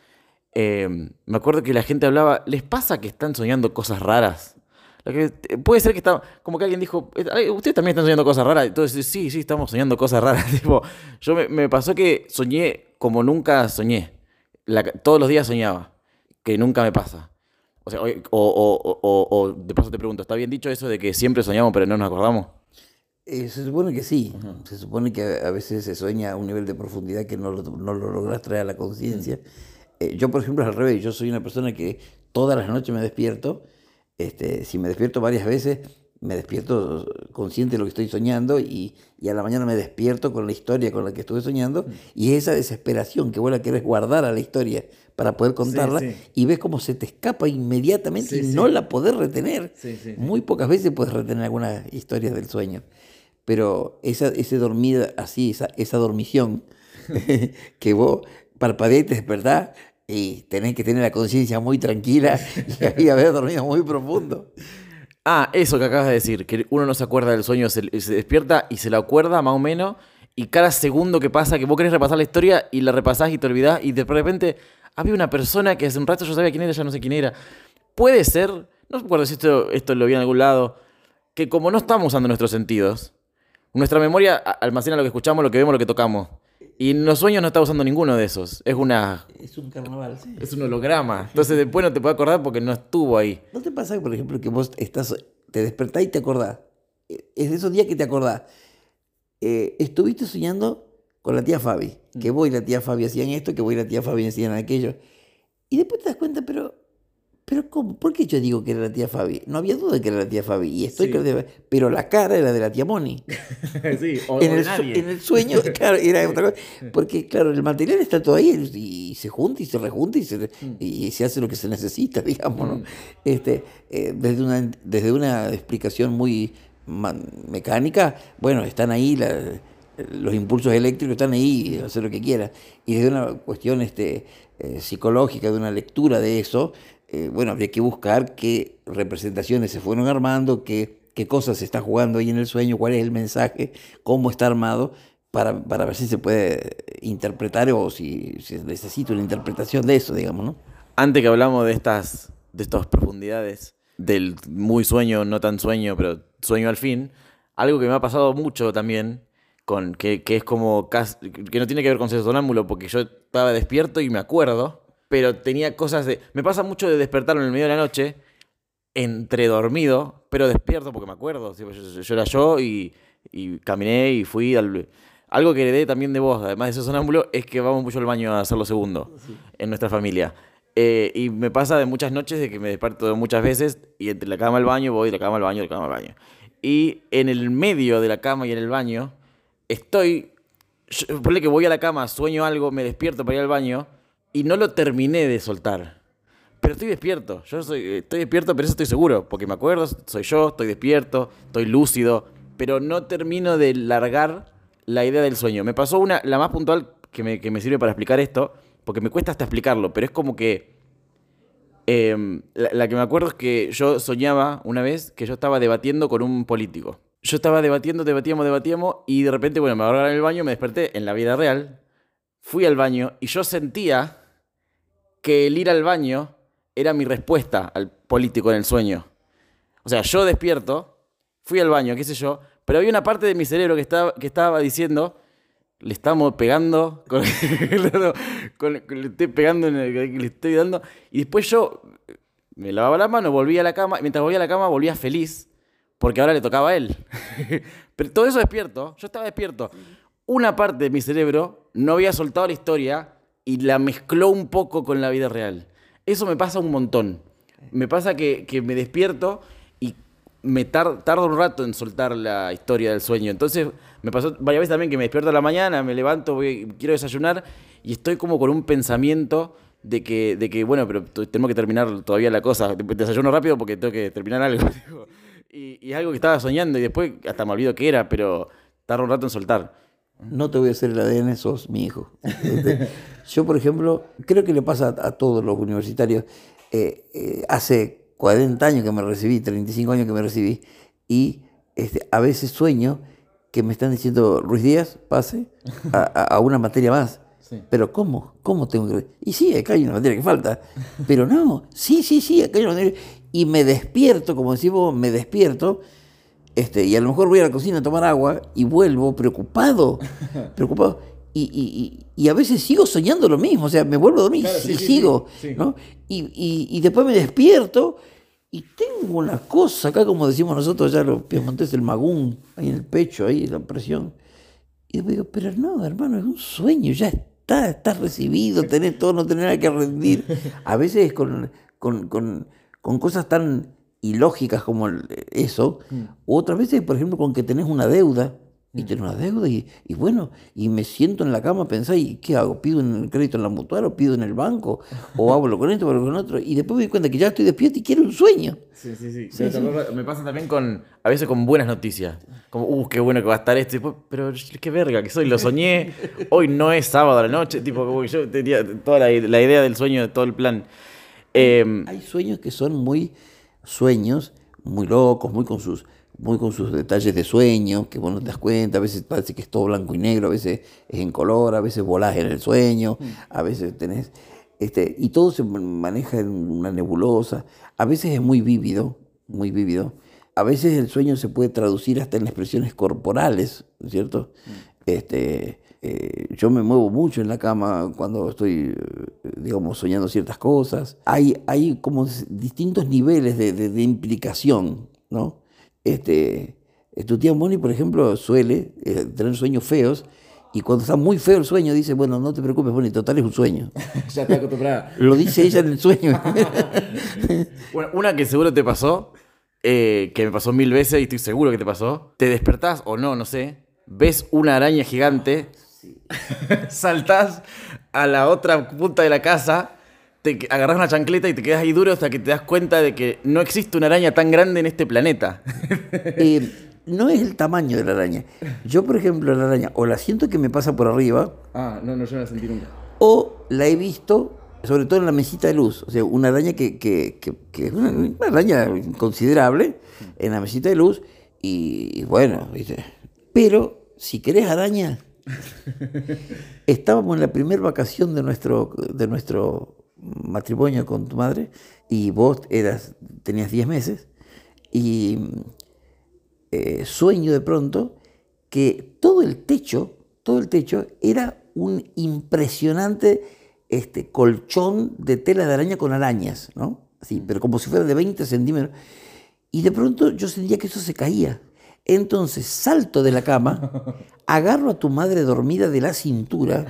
eh, me acuerdo que la gente hablaba, ¿les pasa que están soñando cosas raras? puede ser que está, como que alguien dijo, ustedes también están soñando cosas raras. Entonces, sí, sí, estamos soñando cosas raras. tipo, yo me, pasó que soñé como nunca soñé. Todos los días soñaba, que nunca me pasa. O, sea, o, de paso te pregunto, ¿está bien dicho eso de que siempre soñamos pero no nos acordamos? Eh, se supone que sí. Se supone que a veces se sueña a un nivel de profundidad que no lo, no lo logras traer a la conciencia. Eh, yo, por ejemplo, al revés. Yo soy una persona que todas las noches me despierto. Este, si me despierto varias veces, me despierto consciente de lo que estoy soñando y, y, a la mañana me despierto con la historia con la que estuve soñando y esa desesperación que vos la querés guardar a la historia para poder contarla y ves cómo se te escapa inmediatamente y no la podés retener. Muy pocas veces puedes retener alguna historia del sueño, pero esa, ese dormida así, esa, esa dormición que vos parpadeás y te despertás y tenés que tener la conciencia muy tranquila y haber dormido muy profundo. Ah, eso que acabas de decir, que uno no se acuerda del sueño, se, se despierta y se la acuerda más o menos, y cada segundo que pasa, que vos querés repasar la historia y la repasás y te olvidás, y de repente había una persona que hace un rato yo sabía quién era, ya no sé quién era. Puede ser, no recuerdo si esto, esto lo vi en algún lado, que como no estamos usando nuestros sentidos, nuestra memoria almacena lo que escuchamos, lo que vemos, lo que tocamos. Y en los sueños no está usando ninguno de esos. Es una. Es un carnaval, sí. Es un holograma. Entonces después no te puede acordar porque no estuvo ahí. ¿No te pasa, por ejemplo, que vos estás, te despertás y te acordás? Es de esos días que te acordás. Eh, estuviste soñando con la tía Fabi, que mm. vos y la tía Fabi hacían esto, que vos y la tía Fabi hacían aquello. Y después te das cuenta, pero, pero ¿cómo? ¿Por qué yo digo que era la tía Fabi? No había duda de que era la tía Fabi. Y estoy pero la cara era de la tía Moni. sí, o, en, el, en el sueño, claro, era otra cosa. Porque, claro, el material está todo ahí y se junta y se rejunta y se, mm. y se hace lo que se necesita, digamos, ¿no? Mm. Este, eh, desde, una, desde una explicación muy mecánica, bueno, están ahí la los impulsos eléctricos están ahí, hacer lo que quiera. Y desde una cuestión este, eh, psicológica, de una lectura de eso, eh, bueno, habría que buscar qué representaciones se fueron armando, qué, qué cosas se está jugando ahí en el sueño, cuál es el mensaje, cómo está armado, para, para ver si se puede interpretar o si, si necesita una interpretación de eso, digamos, ¿no? Antes que hablamos de estas, de estas profundidades, del muy sueño, no tan sueño, pero sueño al fin, algo que me ha pasado mucho también con que, es como que no tiene que ver con ser sonámbulo porque yo estaba despierto y me acuerdo, pero tenía cosas de me pasa mucho de despertarme en el medio de la noche entre dormido, pero despierto porque me acuerdo, yo, era yo y, caminé y fui al algo que heredé también de vos, además de ser sonámbulo, es que vamos mucho al baño a hacer lo segundo en nuestra familia. Eh, y me pasa de muchas noches de que me despierto muchas veces y entre la cama al baño voy, de la cama al baño, de la cama al baño. Y en el medio de la cama y en el baño estoy, ponle que voy a la cama, sueño algo, me despierto para ir al baño y no lo terminé de soltar. Pero estoy despierto, yo soy, estoy despierto, pero eso estoy seguro, porque me acuerdo, soy yo, estoy despierto, estoy lúcido, pero no termino de largar la idea del sueño. Me pasó una, la más puntual que me, que me sirve para explicar esto, porque me cuesta hasta explicarlo, pero es como que em, la, la que me acuerdo es que yo soñaba una vez que yo estaba debatiendo con un político. Yo estaba debatiendo, debatíamos, debatíamos, y de repente, bueno, me agarraron en el baño, me desperté en la vida real, fui al baño y yo sentía que el ir al baño era mi respuesta al político en el sueño. O sea, yo despierto, fui al baño, qué sé yo, pero había una parte de mi cerebro que estaba, que estaba diciendo, le estamos pegando, con, le estoy pegando, el- le estoy dando, y después yo me lavaba la mano, volvía a la cama, y mientras volvía a la cama volvía feliz, porque ahora le tocaba a él. pero todo eso despierto, yo estaba despierto. Una parte de mi cerebro no había soltado la historia y la mezcló un poco con la vida real. Eso me pasa un montón. Me pasa que, que me despierto y me tar- tardo un rato en soltar la historia del sueño. Entonces, me pasó varias veces también que me despierto a la mañana, me levanto, voy- quiero desayunar y estoy como con un pensamiento de que, de que bueno, pero tenemos que terminar todavía la cosa. Desayuno rápido porque tengo que terminar algo. y, y algo que estaba soñando y después hasta me olvido qué era, pero tardo un rato en soltar. No te voy a hacer el ADN, sos mi hijo. Este, Yo, por ejemplo, creo que le pasa a, a todos los universitarios. eh, eh, hace 40 años que me recibí, 35 años que me recibí, y este, a veces sueño que me están diciendo, Ruiz Díaz, pase a, una materia más. Sí. Pero ¿cómo? ¿Cómo tengo que...? Y sí, acá hay una materia que falta. Pero no, sí, sí, sí, acá hay una materia... Y me despierto, como decimos, me despierto, este, y a lo mejor voy a la cocina a tomar agua y vuelvo preocupado, preocupado. Y, y- y- a veces sigo soñando lo mismo, o sea, me vuelvo a dormir Claro, y sí, sigo, sí. ¿no? Y, y- y después me despierto y tengo una cosa acá, como decimos nosotros ya los piemonteses, el magún, ahí en el pecho, ahí la presión. Y después digo, pero no, hermano, es un sueño, ya está, estás recibido, tenés todo, no tenés nada que rendir. A veces con, con, con- con cosas tan ilógicas como el- eso, u otras veces, por ejemplo, con que tenés una deuda, y tenés una deuda, y, y bueno, y me siento en la cama a pensar, ¿y qué hago? ¿Pido en el crédito en la mutual o pido en el banco? ¿O hablo con esto o hablo con otro? Y después me doy cuenta que ya estoy despierto y quiero un sueño. Sí, sí, sí. Me pasa también con, a veces con buenas noticias. Como, uh, qué bueno que va a estar esto. Y después, pero qué verga que soy, lo soñé. Hoy no es sábado a la noche. Tipo, yo tenía toda la, la idea del sueño, de todo el plan. Eh, Hay sueños que son muy sueños, muy locos, muy con sus, muy con sus detalles de sueño, que vos no te das cuenta, a veces parece que es todo blanco y negro, a veces es en color, a veces volás en el sueño, a veces tenés, este, y todo se maneja en una nebulosa, a veces es muy vívido, muy vívido, a veces el sueño se puede traducir hasta en expresiones corporales, ¿no es ¿cierto? Este, eh, yo me muevo mucho en la cama cuando estoy, eh, digamos, soñando ciertas cosas. Hay, hay como distintos niveles de, de- de implicación, ¿no? Este, eh, tu tía Moni, por ejemplo, suele eh, tener sueños feos y cuando está muy feo el sueño dice, bueno, no te preocupes, Moni, total es un sueño. ya está acostumbrada. Lo dice ella en el sueño. Bueno, una que seguro te pasó, eh, que me pasó mil veces y estoy seguro que te pasó. Te despertás o no, no sé. Ves una araña gigante, saltás a la otra punta de la casa, te agarrás una chancleta y te quedas ahí duro hasta que te das cuenta de que no existe una araña tan grande en este planeta. Eh, no es el tamaño de la araña. Yo, por ejemplo, la araña o la siento que me pasa por arriba ah, no, no, yo no la sentí nunca. o la he visto, sobre todo en la mesita de luz. O sea, una araña que, que- que- que es una, una araña considerable en la mesita de luz. Y bueno, ¿viste? Pero si querés araña, estábamos en la primera vacación de nuestro, de nuestro matrimonio con tu madre y vos eras, tenías 10 meses y eh, sueño de pronto que todo el techo, todo el techo era un impresionante este, colchón de tela de araña con arañas, ¿no? Así, pero como si fuera de 20 centímetros. Y de pronto yo sentía que eso se caía. Entonces salto de la cama, agarro a tu madre dormida de la cintura,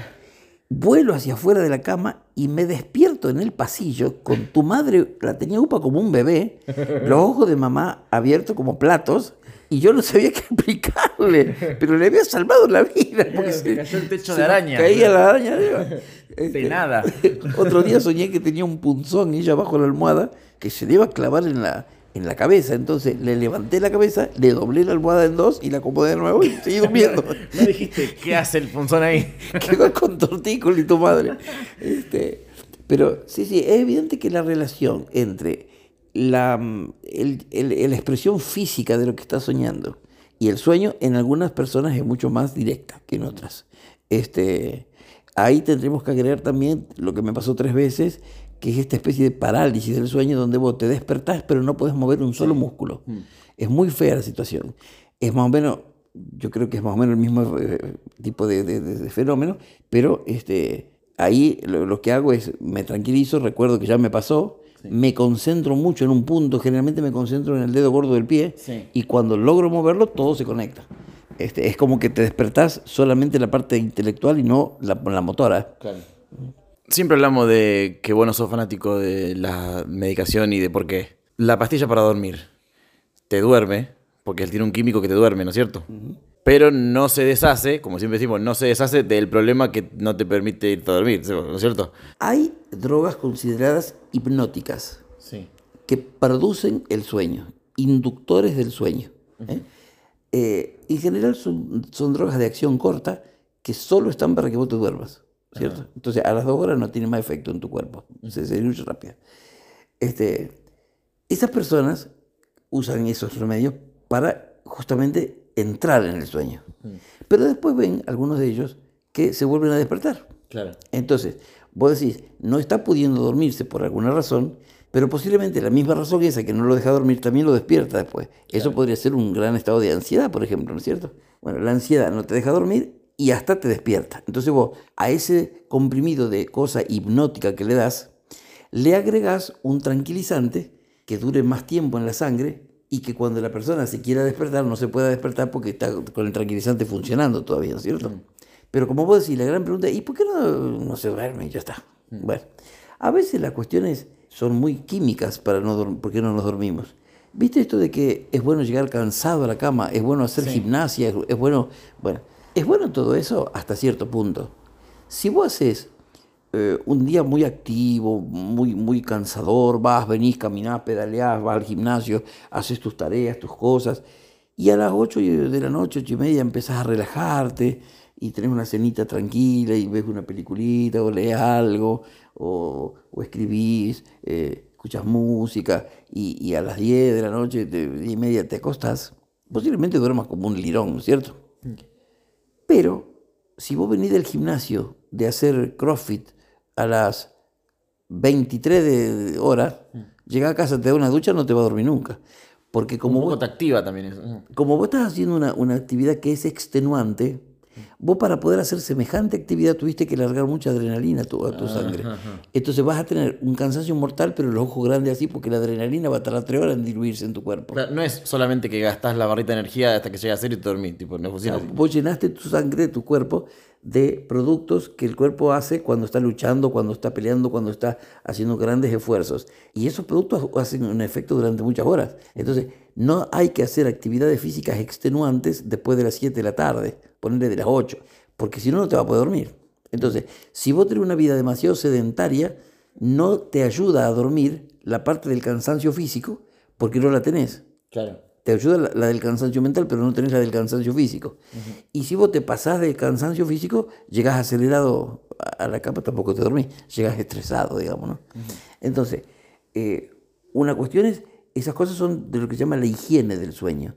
vuelo hacia afuera de la cama y me despierto en el pasillo con tu madre, la tenía upa como un bebé, los ojos de mamá abiertos como platos, y yo no sabía qué explicarle, pero le había salvado la vida. Porque se cayó el techo se de araña. Caía la araña. De nada. Otro día soñé que tenía un punzón y ella bajo la almohada que se le iba a clavar en la, en la cabeza. Entonces le levanté la cabeza, le doblé la almohada en dos y la acomodé de nuevo y seguí durmiendo. no dijiste, ¿qué hace el punzón ahí? Quedó con tortícolis tu madre. Este, pero sí, sí, es evidente que la relación entre la, el, la expresión física de lo que estás soñando y el sueño en algunas personas es mucho más directa que en otras. Este, ahí tendremos que agregar también lo que me pasó tres veces, que es esta especie de parálisis del sueño donde vos te despertás pero no puedes mover un solo músculo. Mm. Es muy fea la situación. Es más o menos, yo creo que es más o menos el mismo eh, tipo de, fenómeno, pero este, ahí lo, que hago es me tranquilizo, recuerdo que ya me pasó, me concentro mucho en un punto, generalmente me concentro en el dedo gordo del pie y cuando logro moverlo todo se conecta. Este, es como que te despertás solamente la parte intelectual y no la, la motora. Claro. Siempre hablamos de que bueno sos fanático de la medicación y de por qué. La pastilla para dormir te duerme, porque él tiene un químico que te duerme, ¿no es cierto? Pero no se deshace, como siempre decimos, no se deshace del problema que no te permite irte a dormir, ¿no es cierto? Hay drogas consideradas hipnóticas que producen el sueño, inductores del sueño. ¿eh? Eh, en general son, son drogas de acción corta que solo están para que vos te duermas. ¿Cierto? Entonces a las dos horas no tiene más efecto en tu cuerpo, se diluye rápido. Este, esas personas usan esos remedios para justamente entrar en el sueño. Pero después ven algunos de ellos que se vuelven a despertar. Claro. Entonces, vos decís, no está pudiendo dormirse por alguna razón, pero posiblemente la misma razón esa que no lo deja dormir también lo despierta después. Eso podría ser un gran estado de ansiedad, por ejemplo, ¿no es cierto? Bueno, la ansiedad no te deja dormir y hasta te despierta. Entonces vos a ese comprimido de cosa hipnótica que le das, le agregas un tranquilizante que dure más tiempo en la sangre y que cuando la persona se quiera despertar no se pueda despertar porque está con el tranquilizante funcionando todavía, ¿cierto? Mm. Pero como vos decís, la gran pregunta, ¿y por qué no, no se duerme y ya está? Mm. Bueno, a veces las cuestiones son muy químicas para no por qué no nos dormimos. ¿Viste esto de que es bueno llegar cansado a la cama, es bueno hacer gimnasia, es bueno, bueno, es bueno todo eso hasta cierto punto. Si vos haces eh, un día muy activo, muy, muy cansador, vas, venís, caminás, pedaleás, vas al gimnasio, haces tus tareas, tus cosas, y a las 8 de la noche, 8 y media, empezás a relajarte y tenés una cenita tranquila y ves una peliculita o lees algo o, escribís, eh, escuchas música y, a las 10 de la noche, 10 y media te acostás, posiblemente duermas como un lirón, ¿cierto? Mm. Pero si vos venís del gimnasio de hacer CrossFit a las 23 de horas, mm. llegás a casa, te da una ducha, no te va a dormir nunca. Porque como vos, te activa también eso. Como vos estás haciendo una, una actividad que es extenuante, Vos para poder hacer semejante actividad tuviste que largar mucha adrenalina a tu, ah, sangre. Entonces vas a tener un cansancio mortal, pero los ojos grandes así, porque la adrenalina va a tardar tres horas en diluirse en tu cuerpo. no es solamente que gastás la barrita de energía hasta que llega a ser y te dormís, tipo, no funciona Vos llenaste tu sangre de tu cuerpo de productos que el cuerpo hace cuando está luchando, cuando está peleando, cuando está haciendo grandes esfuerzos. Y esos productos hacen un efecto durante muchas horas. Entonces, no hay que hacer actividades físicas extenuantes después de las 7 de la tarde, ponerle de las 8, porque si no, no te va a poder dormir. Entonces, si vos tenés una vida demasiado sedentaria, no te ayuda a dormir la parte del cansancio físico porque no la tenés. Claro. Te ayuda la, del cansancio mental, pero no tenés la del cansancio físico. Y si vos te pasás del cansancio físico, llegás acelerado a la cama, tampoco te dormís, llegás estresado, digamos. ¿no? Entonces, eh, una cuestión es, esas cosas son de lo que se llama la higiene del sueño.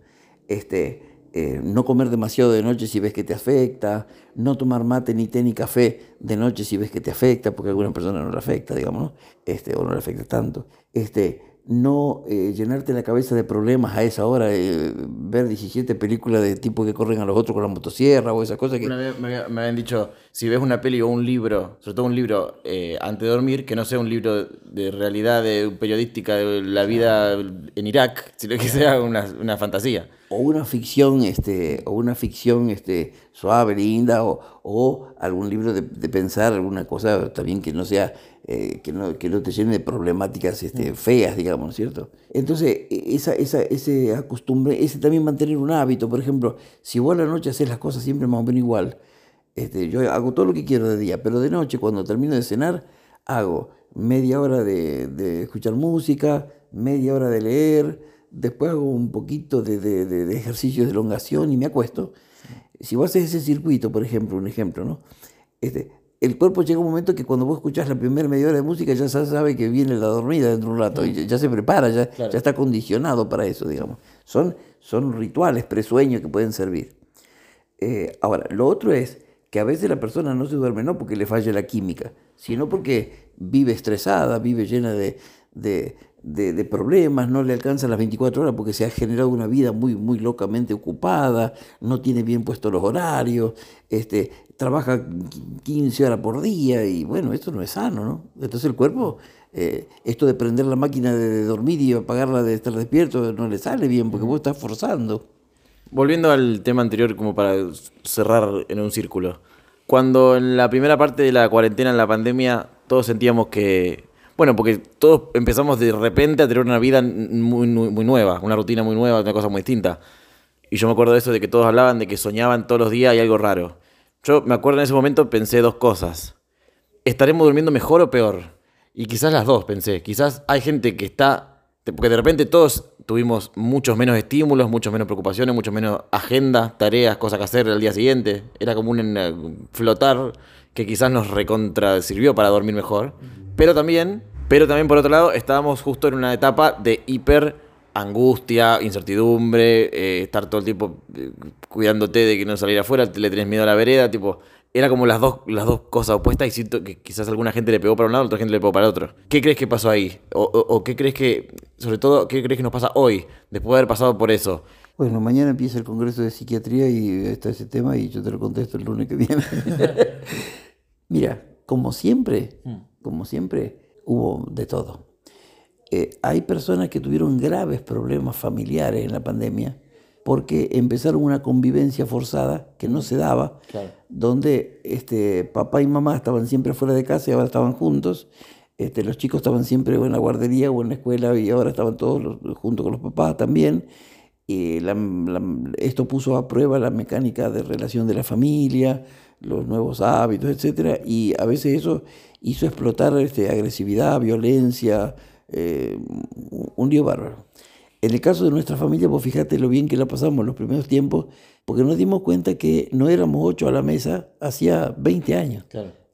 Este, eh, no comer demasiado de noche si ves que te afecta, no tomar mate, ni té, ni café de noche si ves que te afecta, porque a alguna persona no le afecta, digamos, ¿no? Este, o no le afecta tanto. Este, no eh, llenarte la cabeza de problemas a esa hora, eh, ver 17 películas de tipo que corren a los otros con la motosierra o esas cosas que... me, habían dicho, si ves una peli o un libro, sobre todo un libro eh, antes de dormir, que no sea un libro de realidad de periodística de la vida en Irak, sino que sea una, fantasía. O una ficción, este, o una ficción este, suave, linda, o, o algún libro de, de pensar, alguna cosa también que no sea eh, que, no, que no te llene de problemáticas este, mm. feas, digamos, ¿cierto? Entonces, e, esa, esa, ese acostumbre, ese también mantener un hábito, por ejemplo, si vos a la noche haces las cosas siempre más o menos igual, este, yo hago todo lo que quiero de día, pero de noche, cuando termino de cenar, hago media hora de, de escuchar música, media hora de leer, después hago un poquito de, de, de ejercicio de elongación y me acuesto. Si vos haces ese circuito, por ejemplo, un ejemplo, ¿no? Este, el cuerpo llega un momento que cuando vos escuchás la primera media hora de música ya sabe que viene la dormida dentro de un rato, y ya, se prepara, ya, ya está condicionado para eso, digamos. Son, son rituales, presueños que pueden servir. Eh, ahora, lo otro es que a veces la persona no se duerme no porque le falle la química, sino porque vive estresada, vive llena de, de, problemas, no le alcanza las 24 horas porque se ha generado una vida muy, muy locamente ocupada, no tiene bien puestos los horarios, este, trabaja 15 horas por día y bueno, esto no es sano, ¿no? Entonces el cuerpo, eh, esto de prender la máquina de dormir y apagarla de estar despierto no le sale bien porque vos estás forzando. Volviendo al tema anterior como para cerrar en un círculo. Cuando en la primera parte de la cuarentena, en la pandemia, todos sentíamos que bueno, porque todos empezamos de repente a tener una vida muy, muy, nueva, una rutina muy nueva, una cosa muy distinta. Y yo me acuerdo de eso, de que todos hablaban de que soñaban todos los días y algo raro. Yo me acuerdo en ese momento pensé dos cosas. ¿Estaremos durmiendo mejor o peor? Y quizás las dos pensé. Quizás hay gente que está... Porque de repente todos tuvimos muchos menos estímulos, muchos menos preocupaciones, muchos menos agendas, tareas, cosas que hacer al día siguiente. Era como un eh, flotar que quizás nos recontra sirvió para dormir mejor. Pero también pero también, por otro lado, estábamos justo en una etapa de hiper angustia, incertidumbre, eh, estar todo el tiempo eh, cuidándote de que no saliera afuera, le tenés miedo a la vereda, tipo, era como las dos, las dos cosas opuestas y siento que quizás alguna gente le pegó para un lado, otra gente le pegó para el otro. ¿Qué crees que pasó ahí? O, qué crees que, sobre todo, qué crees que nos pasa hoy, después de haber pasado por eso? Bueno, mañana empieza el Congreso de Psiquiatría y está ese tema y yo te lo contesto el lunes que viene. Mira, como siempre, mm. como siempre, hubo de todo. Eh, hay personas que tuvieron graves problemas familiares en la pandemia porque empezaron una convivencia forzada que no se daba, donde este, papá y mamá estaban siempre fuera de casa y ahora estaban juntos, este, los chicos estaban siempre en la guardería o en la escuela y ahora estaban todos junto con los papás también. Y esto puso a prueba la mecánica de relación de la familia, los nuevos hábitos, etc. Y a veces eso hizo explotar este, agresividad, violencia, eh, un lío bárbaro. En el caso de nuestra familia, pues fíjate lo bien que la pasamos los primeros tiempos, porque nos dimos cuenta que no éramos ocho a la mesa hacía 20 años.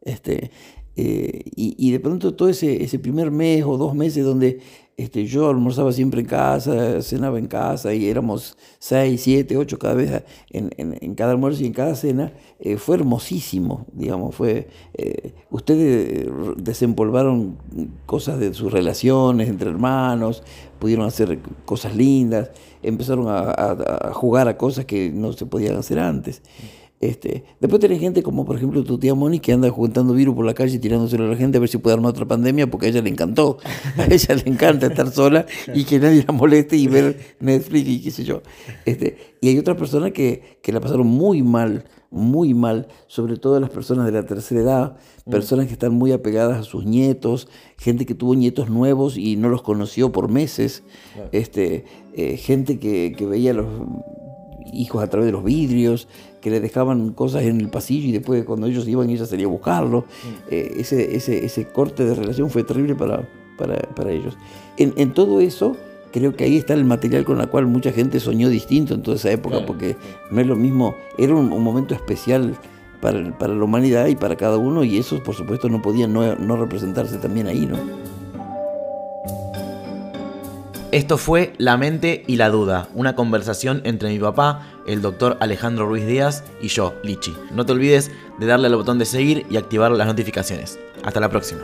Este, eh, y, y, de pronto todo ese, ese primer mes o dos meses donde este, yo almorzaba siempre en casa, cenaba en casa y éramos seis, siete, ocho cada vez en, en, cada almuerzo y en cada cena. Eh, fue hermosísimo, digamos, fue... Eh, ustedes desempolvaron cosas de sus relaciones entre hermanos, pudieron hacer cosas lindas, empezaron a jugar a cosas que no se podían hacer antes. Este, después tenés gente como por ejemplo tu tía Moni que anda juntando virus por la calle tirándoselo a la gente a ver si puede armar otra pandemia porque a ella le encantó. A ella le encanta estar sola y que nadie la moleste y ver Netflix y qué sé yo. Este, y hay otras personas que, que la pasaron muy mal, muy mal, sobre todo las personas de la tercera edad, mm. personas que están muy apegadas a sus nietos, gente que tuvo nietos nuevos y no los conoció por meses, este, eh, gente que, que veía los hijos a través de los vidrios, que le dejaban cosas en el pasillo y después cuando ellos iban ella salía a buscarlo. Mm. Eh, ese, ese, ese, corte de relación fue terrible para, para, para ellos. En, en, todo eso, creo que ahí está el material con el cual mucha gente soñó distinto en toda esa época, porque no es lo mismo, era un, momento especial para, para, la humanidad y para cada uno, y eso por supuesto no podía no, no representarse también ahí, ¿no? Esto fue La mente y la duda, una conversación entre mi papá, el doctor Alejandro Ruiz Díaz y yo, Lichi. No te olvides de darle al botón de seguir y activar las notificaciones. Hasta la próxima.